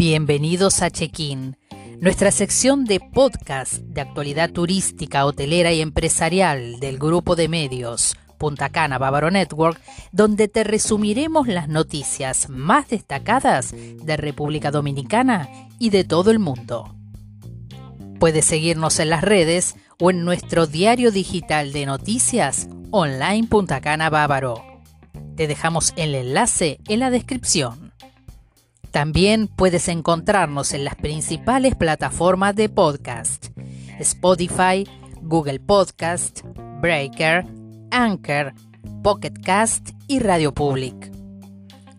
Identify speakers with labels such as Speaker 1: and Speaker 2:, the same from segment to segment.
Speaker 1: Bienvenidos a Check-in, nuestra sección de podcast de actualidad turística, hotelera y empresarial del grupo de medios Punta Cana Bávaro Network, donde te resumiremos las noticias más destacadas de República Dominicana y de todo el mundo. Puedes seguirnos en las redes o en nuestro diario digital de noticias online Punta Cana Bávaro. Te dejamos el enlace en la descripción. También puedes encontrarnos en las principales plataformas de podcast: Spotify, Google Podcast, Breaker, Anchor, Pocket Cast y Radio Public.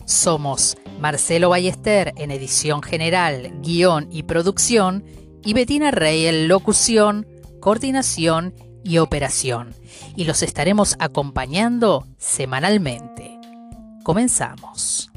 Speaker 1: Somos Marcelo Ballester en edición general, guion y producción y Betina Rey en locución, coordinación y operación. Y los estaremos acompañando semanalmente. Comenzamos.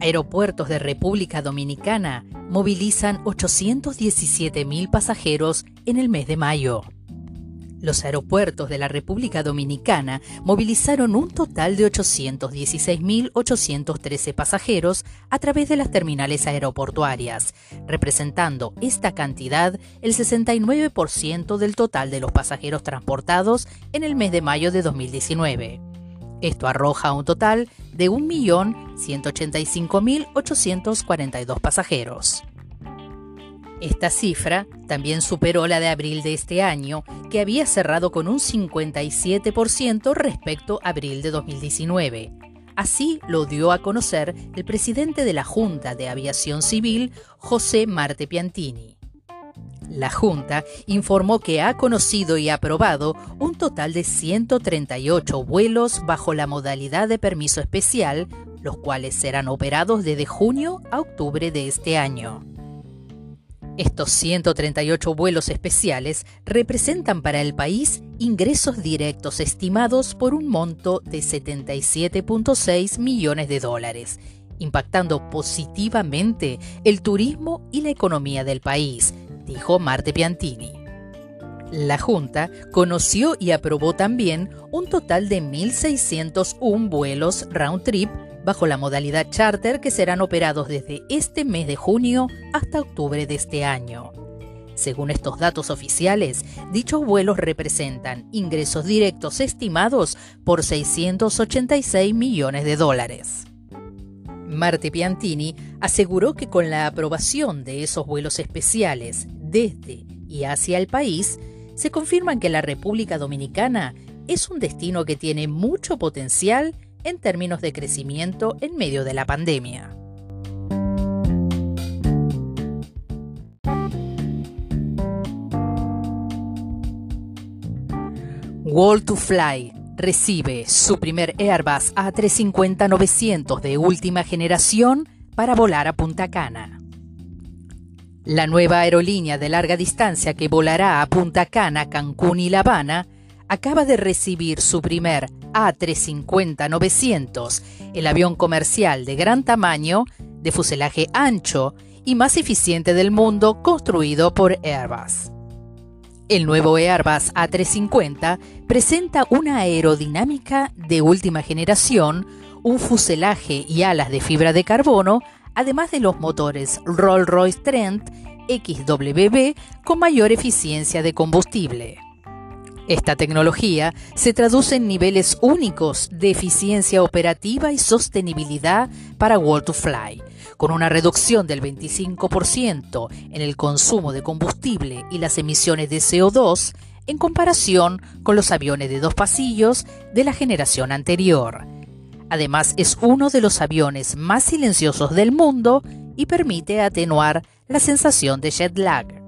Speaker 1: Aeropuertos de República Dominicana movilizan 817.000 pasajeros en el mes de mayo. Los aeropuertos de la República Dominicana movilizaron un total de 816.813 pasajeros a través de las terminales aeroportuarias, representando esta cantidad el 69% del total de los pasajeros transportados en el mes de mayo de 2019. Esto arroja un total de 1.185.842 pasajeros. Esta cifra también superó la de abril de este año, que había cerrado con un 57% respecto a abril de 2019. Así lo dio a conocer el presidente de la Junta de Aviación Civil, José Marte Piantini. La Junta informó que ha conocido y aprobado un total de 138 vuelos bajo la modalidad de permiso especial, los cuales serán operados desde junio a octubre de este año. Estos 138 vuelos especiales representan para el país ingresos directos estimados por un monto de 77.6 millones de dólares, impactando positivamente el turismo y la economía del país, dijo Marte Piantini. La Junta conoció y aprobó también un total de 1.601 vuelos round trip bajo la modalidad charter que serán operados desde este mes de junio hasta octubre de este año. Según estos datos oficiales, dichos vuelos representan ingresos directos estimados por 686 millones de dólares. Marte Piantini aseguró que con la aprobación de esos vuelos especiales desde y hacia el país, se confirman que la República Dominicana es un destino que tiene mucho potencial en términos de crecimiento en medio de la pandemia. Wall to Fly recibe su primer Airbus A350-900 de última generación para volar a Punta Cana. La nueva aerolínea de larga distancia que volará a Punta Cana, Cancún y La Habana acaba de recibir su primer A350-900, el avión comercial de gran tamaño, de fuselaje ancho y más eficiente del mundo construido por Airbus. El nuevo Airbus A350 presenta una aerodinámica de última generación, un fuselaje y alas de fibra de carbono, además de los motores Rolls-Royce Trent XWB con mayor eficiencia de combustible. Esta tecnología se traduce en niveles únicos de eficiencia operativa y sostenibilidad para World to Fly, con una reducción del 25% en el consumo de combustible y las emisiones de CO2 en comparación con los aviones de dos pasillos de la generación anterior. Además, es uno de los aviones más silenciosos del mundo y permite atenuar la sensación de jet lag.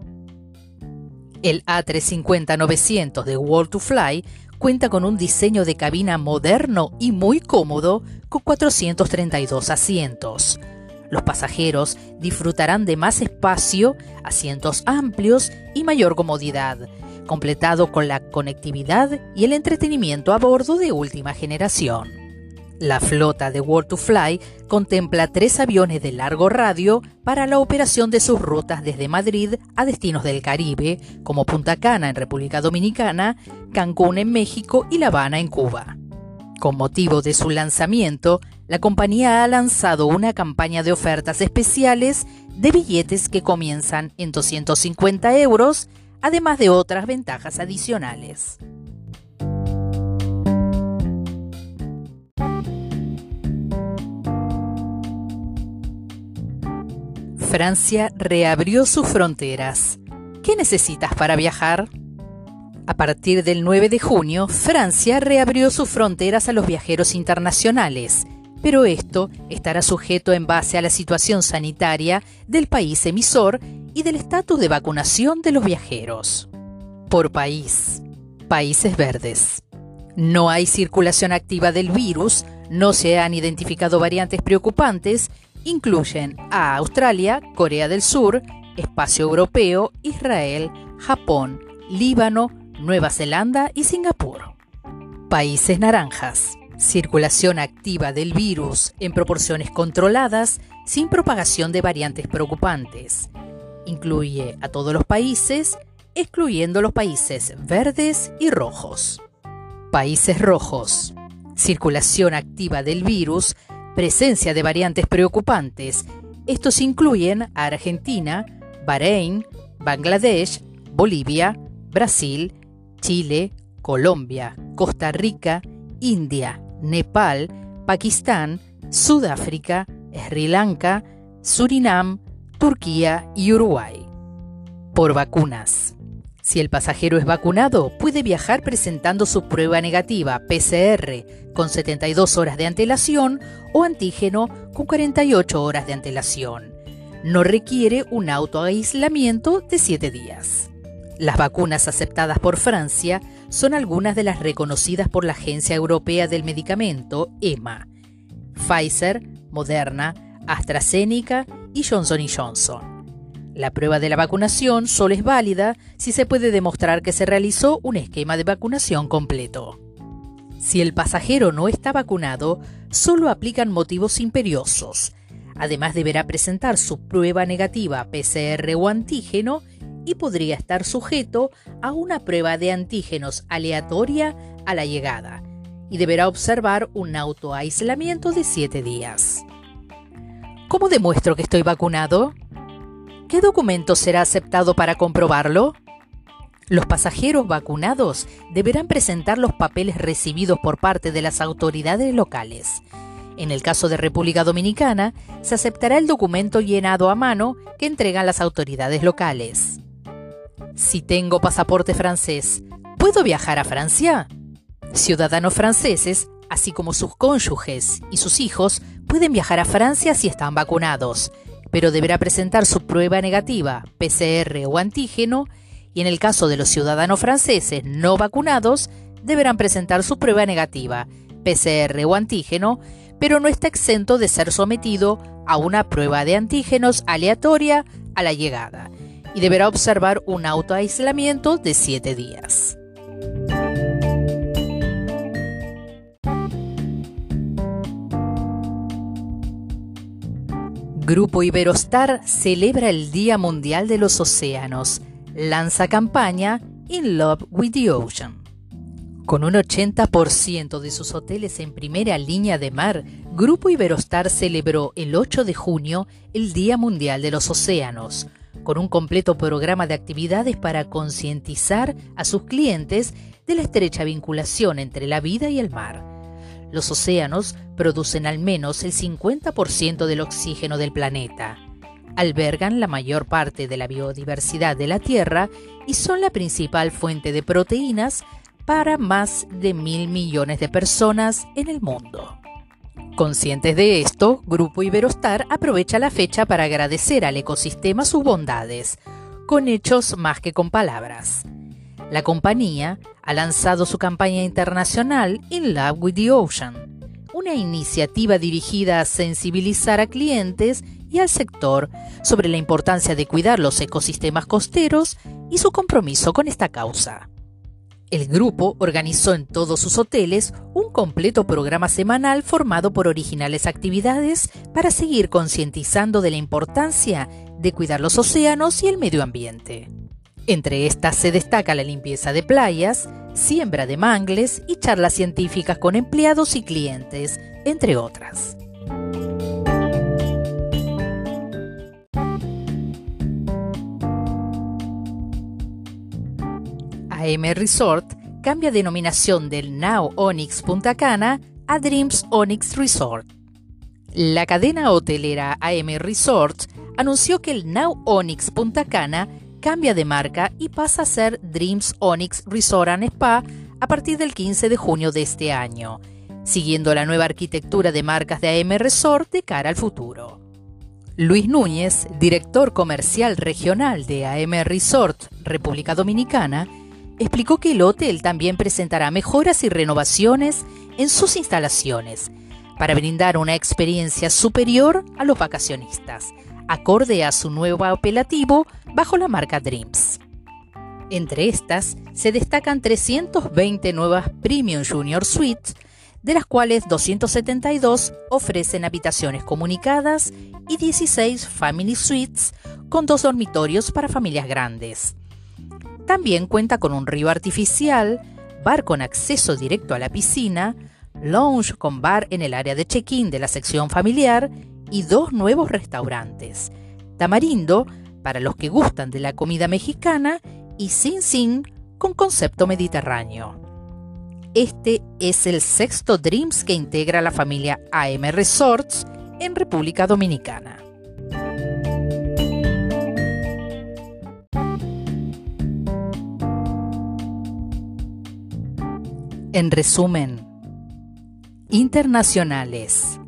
Speaker 1: El A350-900 de World to Fly cuenta con un diseño de cabina moderno y muy cómodo con 432 asientos. Los pasajeros disfrutarán de más espacio, asientos amplios y mayor comodidad, completado con la conectividad y el entretenimiento a bordo de última generación. La flota de World to Fly contempla tres aviones de largo radio para la operación de sus rutas desde Madrid a destinos del Caribe, como Punta Cana en República Dominicana, Cancún en México y La Habana en Cuba. Con motivo de su lanzamiento, la compañía ha lanzado una campaña de ofertas especiales de billetes que comienzan en 250 euros, además de otras ventajas adicionales. Francia reabrió sus fronteras. ¿Qué necesitas para viajar? A partir del 9 de junio, Francia reabrió sus fronteras a los viajeros internacionales, pero esto estará sujeto en base a la situación sanitaria del país emisor y del estatus de vacunación de los viajeros. Por país. Países verdes. No hay circulación activa del virus, no se han identificado variantes preocupantes Incluyen a Australia, Corea del Sur, Espacio Europeo, Israel, Japón, Líbano, Nueva Zelanda y Singapur. Países naranjas. Circulación activa del virus en proporciones controladas sin propagación de variantes preocupantes. Incluye a todos los países, excluyendo los países verdes y rojos. Países rojos. Circulación activa del virus presencia de variantes preocupantes. Estos incluyen a Argentina, Bahrein, Bangladesh, Bolivia, Brasil, Chile, Colombia, Costa Rica, India, Nepal, Pakistán, Sudáfrica, Sri Lanka, Surinam, Turquía y Uruguay. Por vacunas. Si el pasajero es vacunado, puede viajar presentando su prueba negativa PCR con 72 horas de antelación o antígeno con 48 horas de antelación. No requiere un autoaislamiento de 7 días. Las vacunas aceptadas por Francia son algunas de las reconocidas por la Agencia Europea del Medicamento, EMA. Pfizer, Moderna, AstraZeneca y Johnson Johnson. La prueba de la vacunación solo es válida si se puede demostrar que se realizó un esquema de vacunación completo. Si el pasajero no está vacunado, solo aplican motivos imperiosos. Además deberá presentar su prueba negativa PCR o antígeno y podría estar sujeto a una prueba de antígenos aleatoria a la llegada y deberá observar un autoaislamiento de 7 días. ¿Cómo demuestro que estoy vacunado? ¿Qué documento será aceptado para comprobarlo? Los pasajeros vacunados deberán presentar los papeles recibidos por parte de las autoridades locales. En el caso de República Dominicana, se aceptará el documento llenado a mano que entregan las autoridades locales. Si tengo pasaporte francés, ¿puedo viajar a Francia? Ciudadanos franceses, así como sus cónyuges y sus hijos, pueden viajar a Francia si están vacunados pero deberá presentar su prueba negativa, PCR o antígeno, y en el caso de los ciudadanos franceses no vacunados, deberán presentar su prueba negativa, PCR o antígeno, pero no está exento de ser sometido a una prueba de antígenos aleatoria a la llegada, y deberá observar un autoaislamiento de 7 días. Grupo Iberostar celebra el Día Mundial de los Océanos. Lanza campaña In Love with the Ocean. Con un 80% de sus hoteles en primera línea de mar, Grupo Iberostar celebró el 8 de junio el Día Mundial de los Océanos, con un completo programa de actividades para concientizar a sus clientes de la estrecha vinculación entre la vida y el mar los océanos producen al menos el 50% del oxígeno del planeta. Albergan la mayor parte de la biodiversidad de la Tierra y son la principal fuente de proteínas para más de mil millones de personas en el mundo. Conscientes de esto, Grupo Iberostar aprovecha la fecha para agradecer al ecosistema sus bondades, con hechos más que con palabras. La compañía ha lanzado su campaña internacional In Love with the Ocean, una iniciativa dirigida a sensibilizar a clientes y al sector sobre la importancia de cuidar los ecosistemas costeros y su compromiso con esta causa. El grupo organizó en todos sus hoteles un completo programa semanal formado por originales actividades para seguir concientizando de la importancia de cuidar los océanos y el medio ambiente. Entre estas se destaca la limpieza de playas, siembra de mangles y charlas científicas con empleados y clientes, entre otras. AM Resort cambia denominación del Now Onyx Punta Cana a Dreams Onyx Resort. La cadena hotelera AM Resort anunció que el Now Onyx Punta Cana cambia de marca y pasa a ser Dreams Onyx Resort and Spa a partir del 15 de junio de este año, siguiendo la nueva arquitectura de marcas de AM Resort de cara al futuro. Luis Núñez, director comercial regional de AM Resort República Dominicana, explicó que el hotel también presentará mejoras y renovaciones en sus instalaciones para brindar una experiencia superior a los vacacionistas, acorde a su nuevo apelativo bajo la marca Dreams. Entre estas se destacan 320 nuevas Premium Junior Suites, de las cuales 272 ofrecen habitaciones comunicadas y 16 Family Suites con dos dormitorios para familias grandes. También cuenta con un río artificial, bar con acceso directo a la piscina, lounge con bar en el área de check-in de la sección familiar y dos nuevos restaurantes. Tamarindo, para los que gustan de la comida mexicana, y Sin Sin, con concepto mediterráneo. Este es el sexto Dreams que integra la familia AM Resorts en República Dominicana. En resumen, internacionales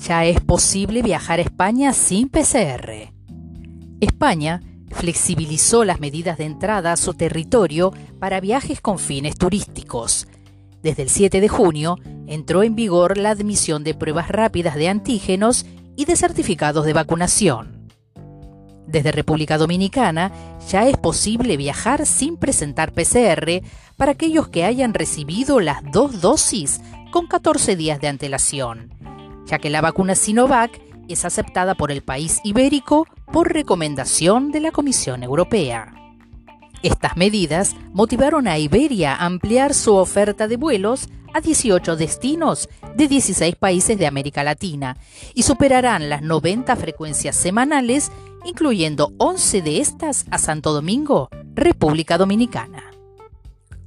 Speaker 1: ya es posible viajar a España sin PCR. España flexibilizó las medidas de entrada a su territorio para viajes con fines turísticos. Desde el 7 de junio entró en vigor la admisión de pruebas rápidas de antígenos y de certificados de vacunación. Desde República Dominicana ya es posible viajar sin presentar PCR para aquellos que hayan recibido las dos dosis con 14 días de antelación ya que la vacuna Sinovac es aceptada por el país ibérico por recomendación de la Comisión Europea. Estas medidas motivaron a Iberia a ampliar su oferta de vuelos a 18 destinos de 16 países de América Latina y superarán las 90 frecuencias semanales, incluyendo 11 de estas a Santo Domingo, República Dominicana.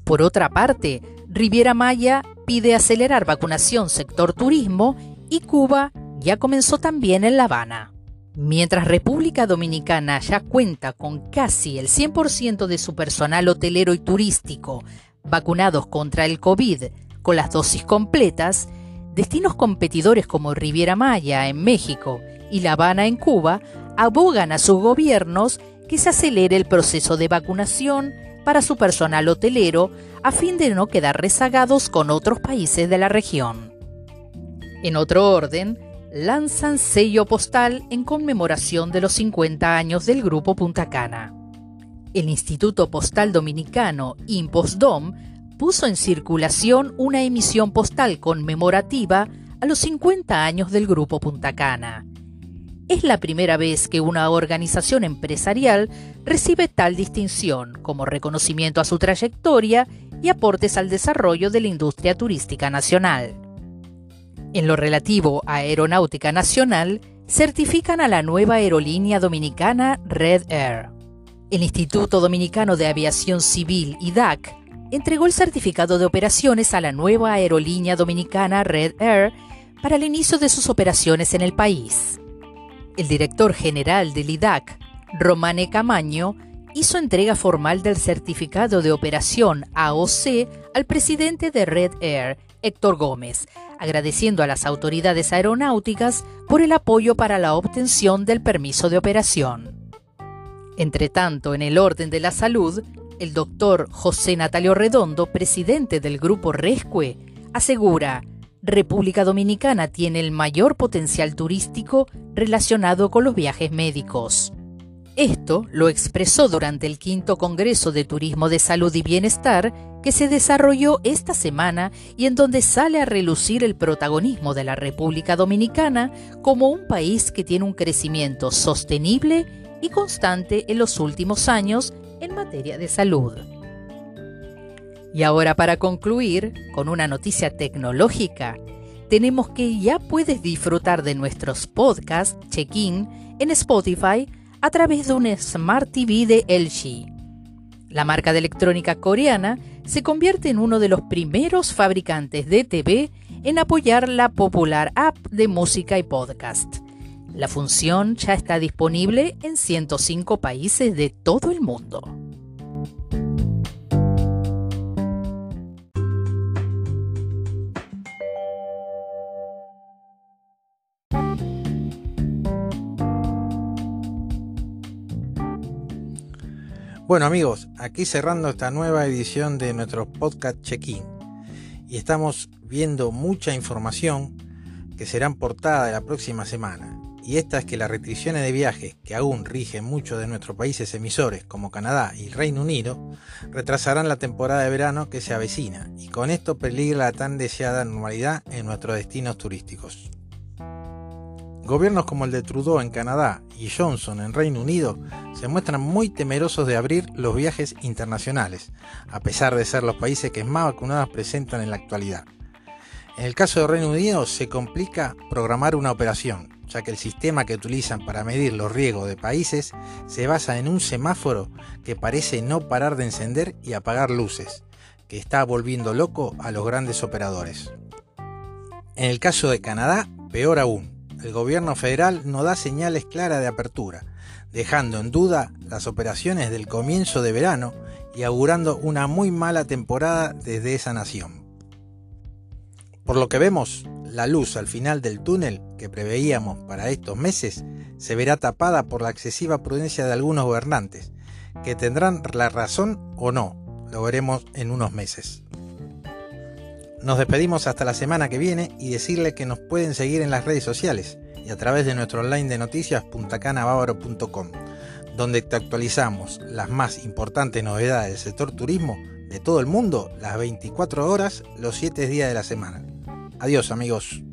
Speaker 1: Por otra parte, Riviera Maya pide acelerar vacunación sector turismo y Cuba ya comenzó también en La Habana. Mientras República Dominicana ya cuenta con casi el 100% de su personal hotelero y turístico vacunados contra el COVID con las dosis completas, destinos competidores como Riviera Maya en México y La Habana en Cuba abogan a sus gobiernos que se acelere el proceso de vacunación para su personal hotelero a fin de no quedar rezagados con otros países de la región. En otro orden, lanzan sello postal en conmemoración de los 50 años del Grupo Punta Cana. El Instituto Postal Dominicano, Impostdom, puso en circulación una emisión postal conmemorativa a los 50 años del Grupo Punta Cana. Es la primera vez que una organización empresarial recibe tal distinción como reconocimiento a su trayectoria y aportes al desarrollo de la industria turística nacional. En lo relativo a Aeronáutica Nacional, certifican a la nueva aerolínea dominicana Red Air. El Instituto Dominicano de Aviación Civil, IDAC, entregó el certificado de operaciones a la nueva aerolínea dominicana Red Air para el inicio de sus operaciones en el país. El director general del IDAC, Romane Camaño, hizo entrega formal del certificado de operación AOC al presidente de Red Air, Héctor Gómez, agradeciendo a las autoridades aeronáuticas por el apoyo para la obtención del permiso de operación. Entre tanto, en el orden de la salud, el doctor José Natalio Redondo, presidente del grupo Rescue, asegura, República Dominicana tiene el mayor potencial turístico relacionado con los viajes médicos. Esto lo expresó durante el quinto Congreso de Turismo de Salud y Bienestar que se desarrolló esta semana y en donde sale a relucir el protagonismo de la República Dominicana como un país que tiene un crecimiento sostenible y constante en los últimos años en materia de salud. Y ahora para concluir con una noticia tecnológica, tenemos que ya puedes disfrutar de nuestros podcasts check-in en Spotify a través de un Smart TV de LG. La marca de electrónica coreana se convierte en uno de los primeros fabricantes de TV en apoyar la popular app de música y podcast. La función ya está disponible en 105 países de todo el mundo.
Speaker 2: Bueno amigos, aquí cerrando esta nueva edición de nuestro podcast check-in y estamos viendo mucha información que serán portada la próxima semana. Y esta es que las restricciones de viaje que aún rigen muchos de nuestros países emisores como Canadá y Reino Unido retrasarán la temporada de verano que se avecina y con esto peligra la tan deseada normalidad en nuestros destinos turísticos. Gobiernos como el de Trudeau en Canadá y Johnson en Reino Unido se muestran muy temerosos de abrir los viajes internacionales, a pesar de ser los países que más vacunadas presentan en la actualidad. En el caso de Reino Unido se complica programar una operación, ya que el sistema que utilizan para medir los riesgos de países se basa en un semáforo que parece no parar de encender y apagar luces, que está volviendo loco a los grandes operadores. En el caso de Canadá, peor aún el gobierno federal no da señales claras de apertura, dejando en duda las operaciones del comienzo de verano y augurando una muy mala temporada desde esa nación. Por lo que vemos, la luz al final del túnel que preveíamos para estos meses se verá tapada por la excesiva prudencia de algunos gobernantes, que tendrán la razón o no, lo veremos en unos meses. Nos despedimos hasta la semana que viene y decirle que nos pueden seguir en las redes sociales y a través de nuestro online de noticias puntacanabávaro.com, donde te actualizamos las más importantes novedades del sector turismo de todo el mundo las 24 horas, los 7 días de la semana. Adiós amigos.